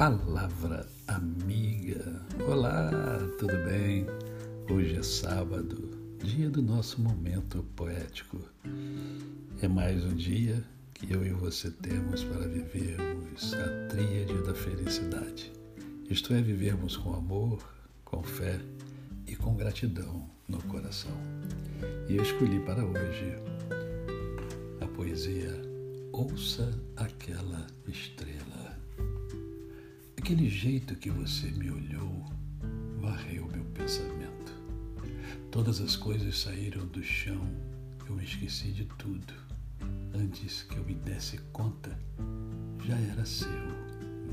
Palavra Amiga. Olá, tudo bem? Hoje é sábado, dia do nosso momento poético. É mais um dia que eu e você temos para vivermos a tríade da felicidade. Isto é, vivermos com amor, com fé e com gratidão no coração. E eu escolhi para hoje a poesia Ouça aquela estrela Aquele jeito que você me olhou varreu meu pensamento. Todas as coisas saíram do chão, eu me esqueci de tudo. Antes que eu me desse conta, já era seu,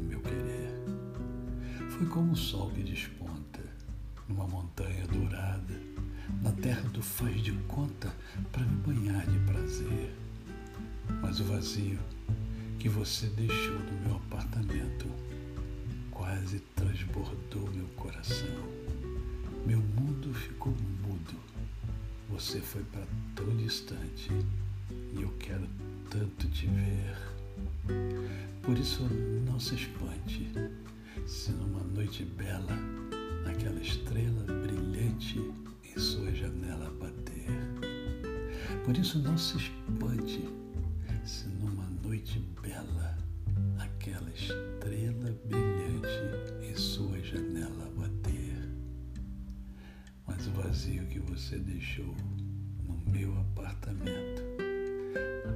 meu querer. Foi como o sol que desponta numa montanha dourada, na terra do faz de conta para me banhar de prazer. Mas o vazio que você deixou no meu apartamento transbordou meu coração. Meu mundo ficou mudo. Você foi para tão distante e eu quero tanto te ver. Por isso, não se espante se numa noite bela aquela estrela brilhante em sua janela bater. Por isso, não se espante se numa noite bela aquela estrela brilhante que você deixou no meu apartamento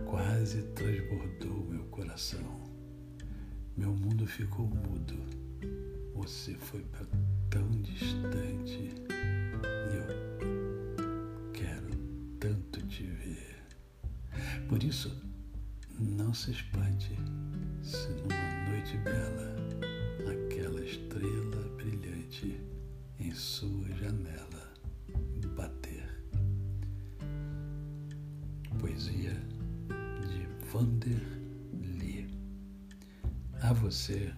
quase transbordou meu coração. Meu mundo ficou mudo. Você foi para tão distante e eu quero tanto te ver. Por isso, não se espante se numa noite bela poesia de Vander Lee. A você,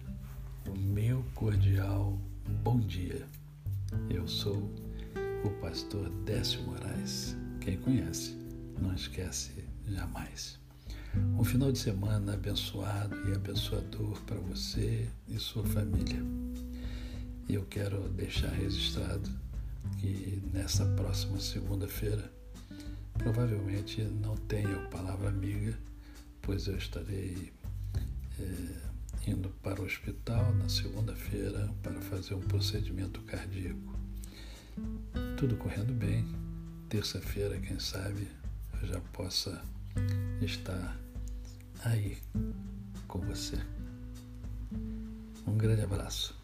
o meu cordial bom dia. Eu sou o pastor Décio Moraes. Quem conhece, não esquece jamais. Um final de semana abençoado e abençoador para você e sua família. E eu quero deixar registrado que nessa próxima segunda-feira Provavelmente não tenho palavra amiga, pois eu estarei é, indo para o hospital na segunda-feira para fazer um procedimento cardíaco. Tudo correndo bem, terça-feira, quem sabe, eu já possa estar aí com você. Um grande abraço.